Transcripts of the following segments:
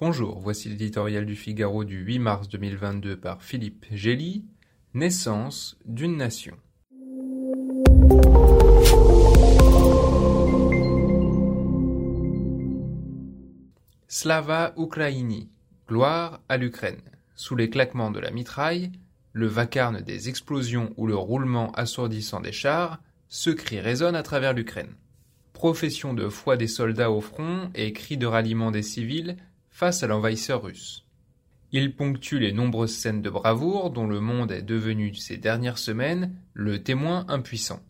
Bonjour, voici l'éditorial du Figaro du 8 mars 2022 par Philippe Gély. Naissance d'une nation. Slava Ukraini, gloire à l'Ukraine. Sous les claquements de la mitraille, le vacarme des explosions ou le roulement assourdissant des chars, ce cri résonne à travers l'Ukraine. Profession de foi des soldats au front et cri de ralliement des civils face à l'envahisseur russe. Il ponctue les nombreuses scènes de bravoure dont le monde est devenu ces dernières semaines le témoin impuissant.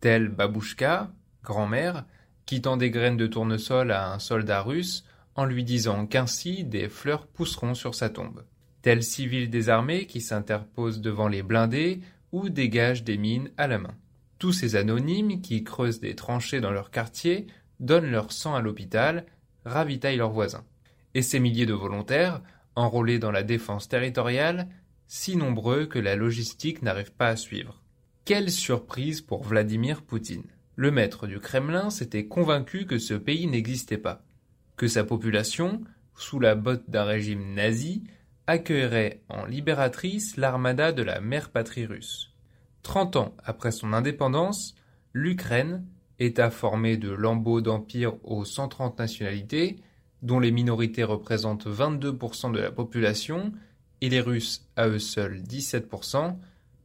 Tel Babouchka, grand-mère, qui tend des graines de tournesol à un soldat russe en lui disant qu'ainsi des fleurs pousseront sur sa tombe. Tel civil désarmé qui s'interpose devant les blindés ou dégage des mines à la main. Tous ces anonymes qui creusent des tranchées dans leur quartier, donnent leur sang à l'hôpital, ravitaillent leurs voisins et ces milliers de volontaires, enrôlés dans la défense territoriale, si nombreux que la logistique n'arrive pas à suivre. Quelle surprise pour Vladimir Poutine. Le maître du Kremlin s'était convaincu que ce pays n'existait pas, que sa population, sous la botte d'un régime nazi, accueillerait en libératrice l'armada de la mère patrie russe. Trente ans après son indépendance, l'Ukraine, État formé de lambeaux d'empire aux 130 nationalités, dont les minorités représentent 22% de la population et les Russes à eux seuls 17%,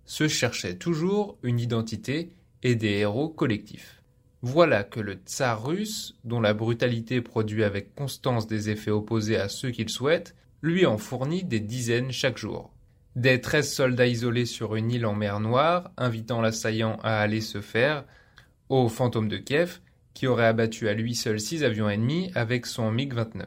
se cherchaient toujours une identité et des héros collectifs. Voilà que le tsar russe, dont la brutalité produit avec constance des effets opposés à ceux qu'il souhaite, lui en fournit des dizaines chaque jour. Des treize soldats isolés sur une île en mer Noire, invitant l'assaillant à aller se faire, au fantôme de Kiev, qui aurait abattu à lui seul six avions ennemis avec son MiG-29.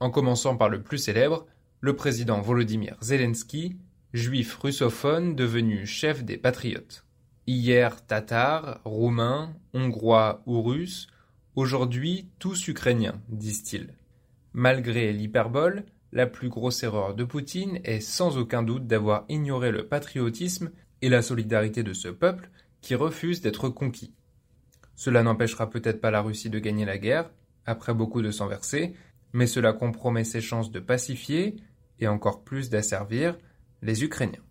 En commençant par le plus célèbre, le président Volodymyr Zelensky, juif russophone devenu chef des patriotes. Hier tatar, roumain, hongrois ou russe, aujourd'hui tous ukrainiens, disent-ils. Malgré l'hyperbole, la plus grosse erreur de Poutine est sans aucun doute d'avoir ignoré le patriotisme et la solidarité de ce peuple qui refuse d'être conquis. Cela n'empêchera peut-être pas la Russie de gagner la guerre, après beaucoup de sang versé, mais cela compromet ses chances de pacifier, et encore plus d'asservir, les Ukrainiens.